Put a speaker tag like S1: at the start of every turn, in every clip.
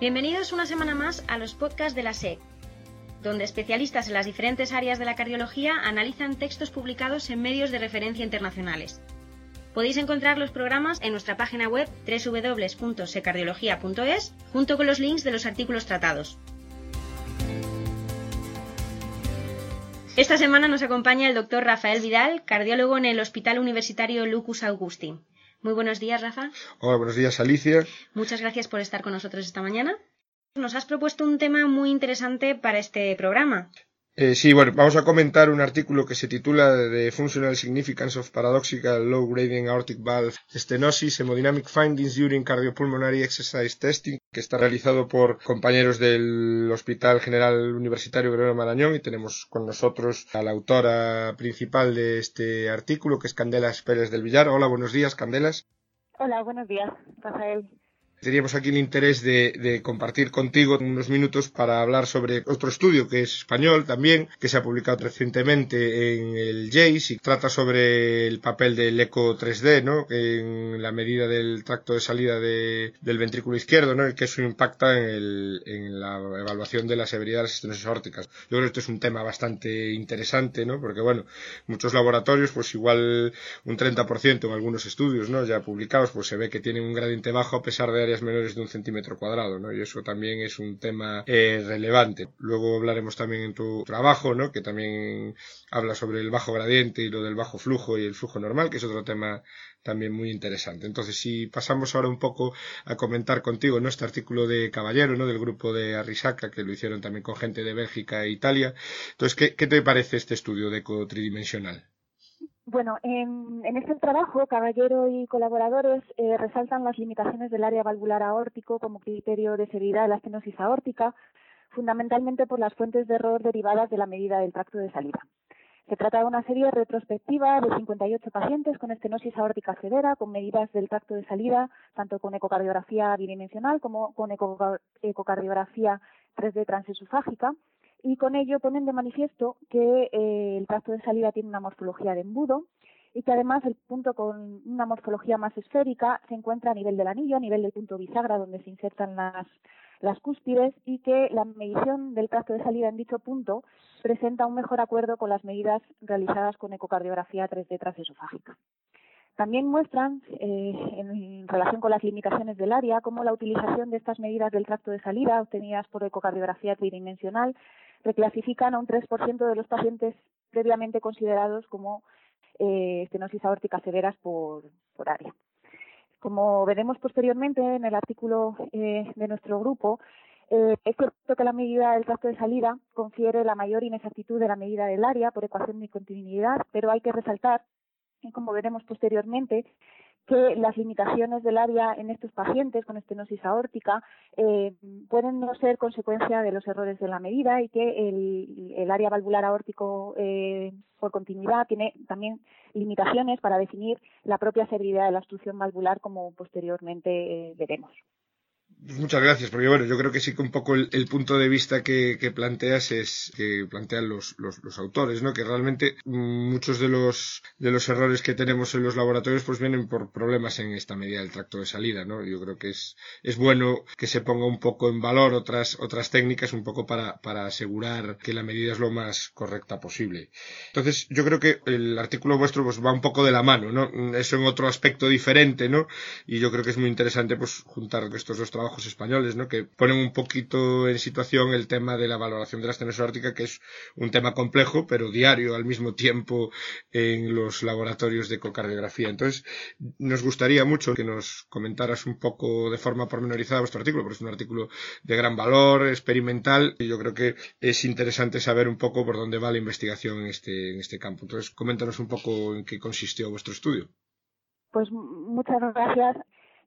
S1: Bienvenidos una semana más a los podcasts de la SEC, donde especialistas en las diferentes áreas de la cardiología analizan textos publicados en medios de referencia internacionales. Podéis encontrar los programas en nuestra página web www.secardiología.es junto con los links de los artículos tratados. Esta semana nos acompaña el doctor Rafael Vidal, cardiólogo en el Hospital Universitario Lucus Augusti. Muy buenos días, Rafa.
S2: Hola, buenos días, Alicia.
S1: Muchas gracias por estar con nosotros esta mañana. Nos has propuesto un tema muy interesante para este programa.
S2: Eh, sí, bueno, vamos a comentar un artículo que se titula The Functional Significance of Paradoxical Low Gradient Aortic Valve Stenosis Hemodynamic Findings During Cardiopulmonary Exercise Testing, que está realizado por compañeros del Hospital General Universitario Gregorio Marañón y tenemos con nosotros a la autora principal de este artículo, que es Candelas Pérez del Villar. Hola, buenos días, Candelas.
S3: Hola, buenos días, Rafael.
S2: Teníamos aquí el interés de, compartir contigo unos minutos para hablar sobre otro estudio que es español también, que se ha publicado recientemente en el JACE y trata sobre el papel del eco 3D, ¿no? En la medida del tracto de salida del ventrículo izquierdo, ¿no? Que eso impacta en, la evaluación de la severidad de las estenosis aórticas. Yo creo que esto es un tema bastante interesante, ¿no? Porque, bueno, muchos laboratorios, pues igual un 30% en algunos estudios, ¿no? Ya publicados, pues se ve que tienen un gradiente bajo a pesar de menores de un centímetro cuadrado, ¿no? Y eso también es un tema eh, relevante. Luego hablaremos también en tu trabajo, ¿no? Que también habla sobre el bajo gradiente y lo del bajo flujo y el flujo normal, que es otro tema también muy interesante. Entonces, si pasamos ahora un poco a comentar contigo ¿no? este artículo de Caballero, ¿no? del grupo de Arrisaca, que lo hicieron también con gente de Bélgica e Italia. Entonces, ¿qué, qué te parece este estudio de eco tridimensional?
S3: Bueno, en, este trabajo, Caballero y colaboradores eh, resaltan las limitaciones del área valvular aórtico como criterio de severidad de la estenosis aórtica, fundamentalmente por las fuentes de error derivadas de la medida del tracto de salida. Se trata de una serie retrospectiva de 58 pacientes con estenosis aórtica severa, con medidas del tracto de salida, tanto con ecocardiografía bidimensional como con ecocardiografía 3D transesofágica, y con ello ponen de manifiesto que eh, el tracto de salida tiene una morfología de embudo y que además el punto con una morfología más esférica se encuentra a nivel del anillo, a nivel del punto bisagra donde se insertan las, las cúspides y que la medición del tracto de salida en dicho punto presenta un mejor acuerdo con las medidas realizadas con ecocardiografía 3D transesofágica. También muestran, eh, en relación con las limitaciones del área, cómo la utilización de estas medidas del tracto de salida obtenidas por ecocardiografía tridimensional reclasifican a un 3% de los pacientes previamente considerados como eh, estenosis aórtica severas por, área. Como veremos posteriormente en el artículo eh, de nuestro grupo, eh, es cierto que la medida del tracto de salida confiere la mayor inexactitud de la medida del área por ecuación de continuidad, pero hay que resaltar, como veremos posteriormente, que las limitaciones del área en estos pacientes con estenosis aórtica eh, pueden no ser consecuencia de los errores de la medida y que el, área valvular aórtico eh, por continuidad tiene también limitaciones para definir la propia severidad de la obstrucción valvular como posteriormente eh, veremos.
S2: Muchas gracias, porque bueno, yo creo que sí que un poco el, punto de vista que, planteas es que plantean los, los, autores, ¿no? Que realmente muchos de los, de los errores que tenemos en los laboratorios pues vienen por problemas en esta medida del tracto de salida, ¿no? Yo creo que es, es bueno que se ponga un poco en valor otras, otras técnicas un poco para, para asegurar que la medida es lo más correcta posible. Entonces, yo creo que el artículo vuestro pues va un poco de la mano, ¿no? Eso en otro aspecto diferente, ¿no? Y yo creo que es muy interesante pues juntar estos dos trabajos españoles, ¿no? Que ponen un poquito en situación el tema de la valoración de la estenosis aórtica, que es un tema complejo, pero diario al mismo tiempo en los laboratorios de ecocardiografía. Entonces, nos gustaría mucho que nos comentaras un poco de forma pormenorizada vuestro artículo, porque es un artículo de gran valor, experimental, y yo creo que es interesante saber un poco por dónde va la investigación en este, en este campo. Entonces, coméntanos un poco en qué consistió vuestro estudio.
S3: Pues muchas gracias.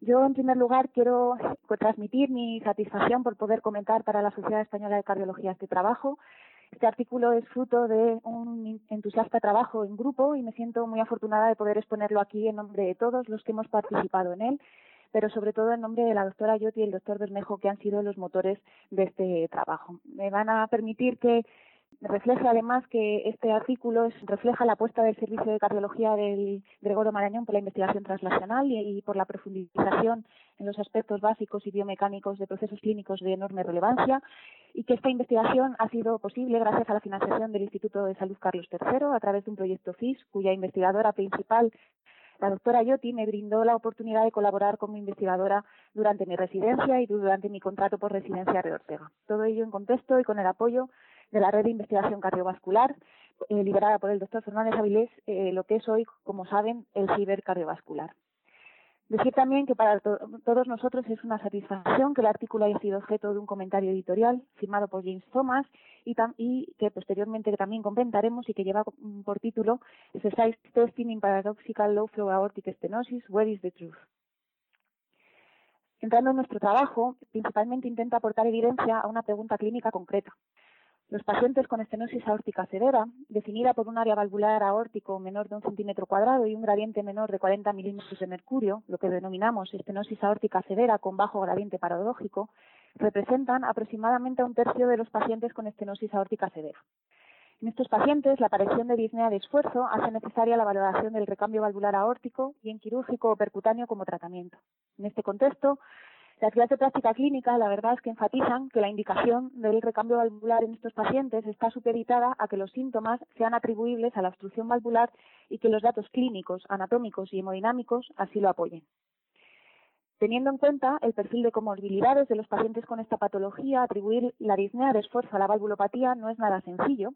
S3: Yo, en primer lugar, quiero transmitir mi satisfacción por poder comentar para la Sociedad Española de Cardiología este trabajo. Este artículo es fruto de un entusiasta trabajo en grupo y me siento muy afortunada de poder exponerlo aquí en nombre de todos los que hemos participado en él, pero sobre todo en nombre de la doctora Yotti y el doctor Bermejo, que han sido los motores de este trabajo. Me van a permitir que refleja además que este artículo refleja la apuesta del Servicio de Cardiología del Gregorio Marañón por la investigación translacional y, por la profundización en los aspectos básicos y biomecánicos de procesos clínicos de enorme relevancia y que esta investigación ha sido posible gracias a la financiación del Instituto de Salud Carlos III a través de un proyecto FIS cuya investigadora principal la doctora Yoti me brindó la oportunidad de colaborar como investigadora durante mi residencia y durante mi contrato por residencia de Ortega. Todo ello en contexto y con el apoyo de la red de investigación cardiovascular eh, por el doctor Fernández Avilés, eh, lo que es hoy, como saben, el cibercardiovascular. Decir también que para todos nosotros es una satisfacción que el artículo haya sido objeto de un comentario editorial firmado por James Thomas y, que posteriormente también comentaremos y que lleva por título Exercise Testing in Paradoxical Low Flow Aortic Stenosis, Where is the Truth? Entrando en nuestro trabajo, principalmente intenta aportar evidencia a una pregunta clínica concreta. Los pacientes con estenosis aórtica severa, definida por un área valvular aórtico menor de un centímetro cuadrado y un gradiente menor de 40 milímetros de mercurio, lo que denominamos estenosis aórtica severa con bajo gradiente paradójico, representan aproximadamente un tercio de los pacientes con estenosis aórtica severa. En estos pacientes, la aparición de disnea de esfuerzo hace necesaria la valoración del recambio valvular aórtico, bien quirúrgico o percutáneo como tratamiento. En este contexto, las guías de práctica clínica, la verdad es que enfatizan que la indicación del recambio valvular en estos pacientes está supeditada a que los síntomas sean atribuibles a la obstrucción valvular y que los datos clínicos, anatómicos y hemodinámicos así lo apoyen. Teniendo en cuenta el perfil de comorbilidades de los pacientes con esta patología, atribuir la disnea de esfuerzo a la valvulopatía no es nada sencillo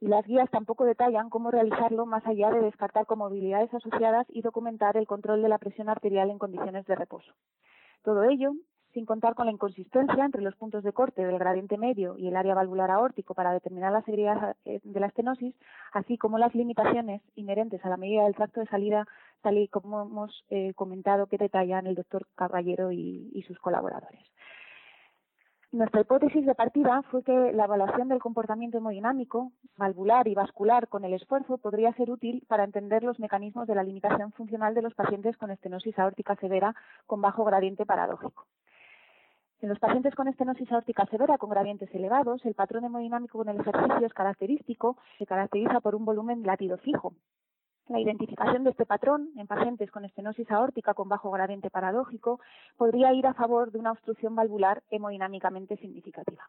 S3: y las guías tampoco detallan cómo realizarlo más allá de descartar comorbilidades asociadas y documentar el control de la presión arterial en condiciones de reposo. Todo ello sin contar con la inconsistencia entre los puntos de corte del gradiente medio y el área valvular aórtico para determinar la severidad eh, de la estenosis, así como las limitaciones inherentes a la medida del tracto de salida, tal y como hemos eh, comentado que detallan el doctor Caballero y sus colaboradores. Nuestra hipótesis de partida fue que la evaluación del comportamiento hemodinámico, valvular y vascular con el esfuerzo podría ser útil para entender los mecanismos de la limitación funcional de los pacientes con estenosis aórtica severa con bajo gradiente paradójico. En los pacientes con estenosis aórtica severa con gradientes elevados, el patrón hemodinámico con el ejercicio es característico, se caracteriza por un volumen latido fijo, la identificación de este patrón en pacientes con estenosis aórtica con bajo gradiente paradójico podría ir a favor de una obstrucción valvular hemodinámicamente significativa.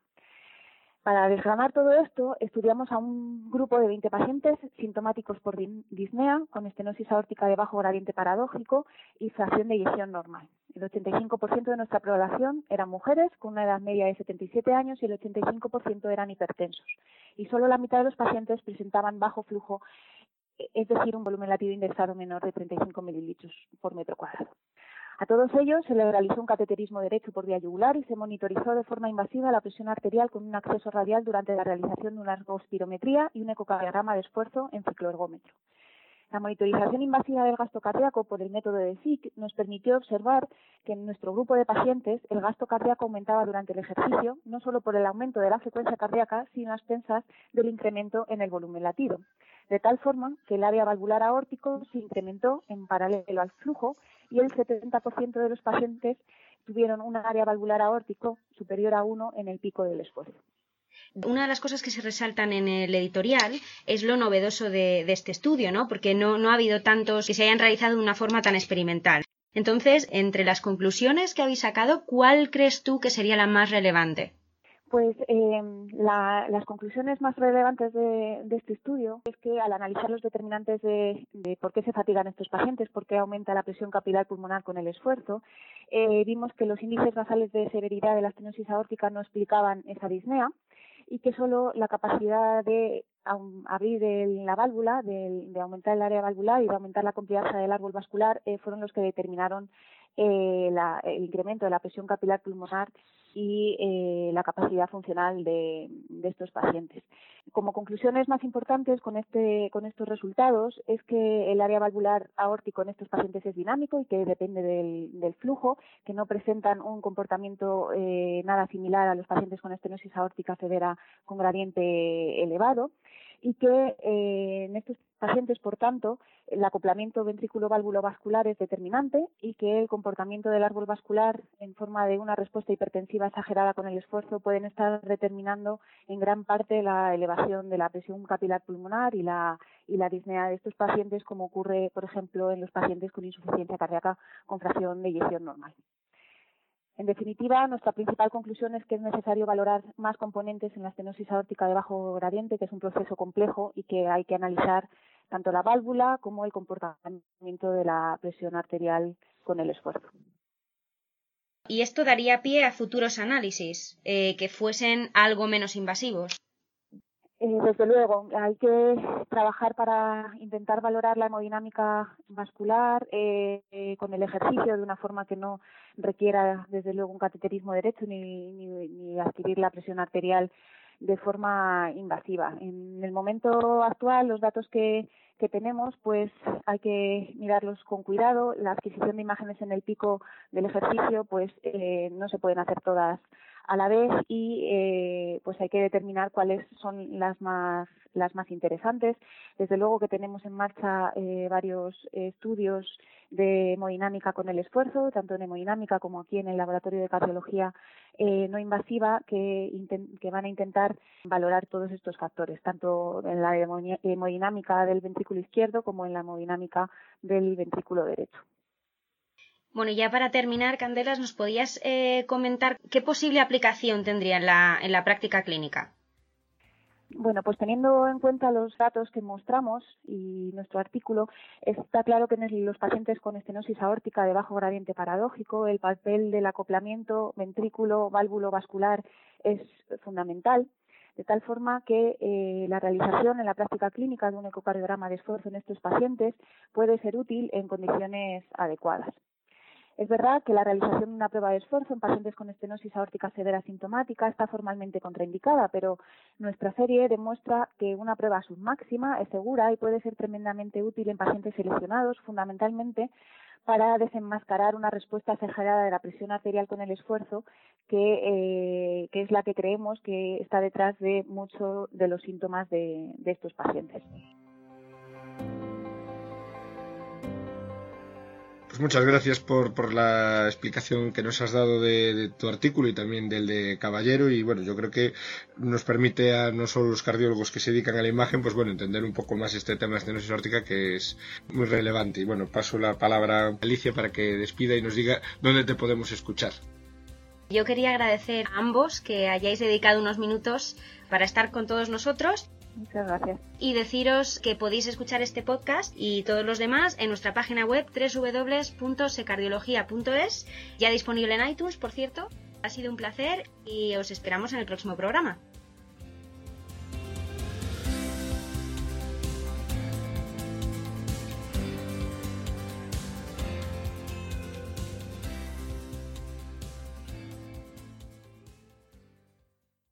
S3: Para desgranar todo esto, estudiamos a un grupo de 20 pacientes sintomáticos por disnea con estenosis aórtica de bajo gradiente paradójico y fracción de eyección normal. El 85% de nuestra población eran mujeres con una edad media de 77 años y el 85% eran hipertensos. Y solo la mitad de los pacientes presentaban bajo flujo es decir, un volumen latido indexado menor de 35 mililitros por metro cuadrado. A todos ellos se le realizó un cateterismo derecho por vía yugular y se monitorizó de forma invasiva la presión arterial con un acceso radial durante la realización de una ergospirometría y un ecocardiograma de esfuerzo en cicloergómetro. La monitorización invasiva del gasto cardíaco por el método de SIC nos permitió observar que en nuestro grupo de pacientes el gasto cardíaco aumentaba durante el ejercicio, no solo por el aumento de la frecuencia cardíaca, sino a expensas del incremento en el volumen latido, de tal forma que el área valvular aórtico se incrementó en paralelo al flujo y el 70% de los pacientes tuvieron un área valvular aórtico superior a 1 en el pico del esfuerzo.
S1: Una de las cosas que se resaltan en el editorial es lo novedoso de, este estudio, ¿no? Porque no, no ha habido tantos que se hayan realizado de una forma tan experimental. Entonces, entre las conclusiones que habéis sacado, ¿cuál crees tú que sería la más relevante?
S3: Pues eh, las conclusiones más relevantes de, este estudio es que al analizar los determinantes de, por qué se fatigan estos pacientes, por qué aumenta la presión capilar pulmonar con el esfuerzo, eh, vimos que los índices basales de severidad de la estenosis aórtica no explicaban esa disnea y que solo la capacidad de abrir la válvula, de, aumentar el área valvular y de aumentar la confianza del árbol vascular eh, fueron los que determinaron eh, el incremento de la presión capilar pulmonar y eh, la capacidad funcional de, estos pacientes. Como conclusiones más importantes con, este, con estos resultados es que el área valvular aórtico en estos pacientes es dinámico y que depende del, flujo, que no presentan un comportamiento eh, nada similar a los pacientes con estenosis aórtica severa con gradiente elevado y que eh, en estos pacientes, por tanto, el acoplamiento ventrículo-válvulo-vascular es determinante y que el comportamiento del árbol vascular en forma de una respuesta hipertensiva exagerada con el esfuerzo pueden estar determinando en gran parte la elevación de la presión capilar pulmonar y la, y la disnea de estos pacientes, como ocurre, por ejemplo, en los pacientes con insuficiencia cardíaca con fracción de eyección normal. En definitiva, nuestra principal conclusión es que es necesario valorar más componentes en la estenosis aórtica de bajo gradiente, que es un proceso complejo y que hay que analizar tanto la válvula como el comportamiento de la presión arterial con el esfuerzo.
S1: Y esto daría pie a futuros análisis eh, que fuesen algo menos invasivos.
S3: Eh, desde luego, hay que trabajar para intentar valorar la hemodinámica vascular eh, eh, con el ejercicio de una forma que no requiera, desde luego, un cateterismo derecho ni, ni, adquirir la presión arterial de forma invasiva. En el momento actual, los datos que, que tenemos, pues hay que mirarlos con cuidado. La adquisición de imágenes en el pico del ejercicio, pues no se pueden hacer todas a la vez y eh, pues hay que determinar cuáles son las más las más interesantes. Desde luego que tenemos en marcha eh, varios estudios de hemodinámica con el esfuerzo, tanto en hemodinámica como aquí en el laboratorio de cardiología eh, no invasiva, que, que van a intentar valorar todos estos factores, tanto en la hemodinámica del ventrículo izquierdo como en la hemodinámica del ventrículo derecho.
S1: Bueno, ya para terminar, Candelas, ¿nos podías eh, comentar qué posible aplicación tendría en la, práctica clínica?
S3: Bueno, pues teniendo en cuenta los datos que mostramos y nuestro artículo, está claro que en los pacientes con estenosis aórtica de bajo gradiente paradójico, el papel del acoplamiento ventrículo válvulo vascular es fundamental, de tal forma que eh, la realización en la práctica clínica de un ecocardiograma de esfuerzo en estos pacientes puede ser útil en condiciones adecuadas. Es verdad que la realización de una prueba de esfuerzo en pacientes con estenosis aórtica severa sintomática está formalmente contraindicada, pero nuestra serie demuestra que una prueba submáxima es segura y puede ser tremendamente útil en pacientes seleccionados, fundamentalmente para desenmascarar una respuesta exagerada de la presión arterial con el esfuerzo, que, eh, es la que creemos que está detrás de muchos de los síntomas de estos pacientes.
S2: Pues muchas gracias por, por, la explicación que nos has dado de, tu artículo y también del de Caballero y bueno, yo creo que nos permite a no solo los cardiólogos que se dedican a la imagen, pues bueno, entender un poco más este tema de estenosis órtica que es muy relevante. Y bueno, paso la palabra a Alicia para que despida y nos diga dónde te podemos escuchar.
S1: Yo quería agradecer a ambos que hayáis dedicado unos minutos para estar con todos nosotros
S3: Muchas gracias.
S1: Y deciros que podéis escuchar este podcast y todos los demás en nuestra página web www.secardiología.es, ya disponible en iTunes, por cierto. Ha sido un placer y os esperamos en el próximo programa.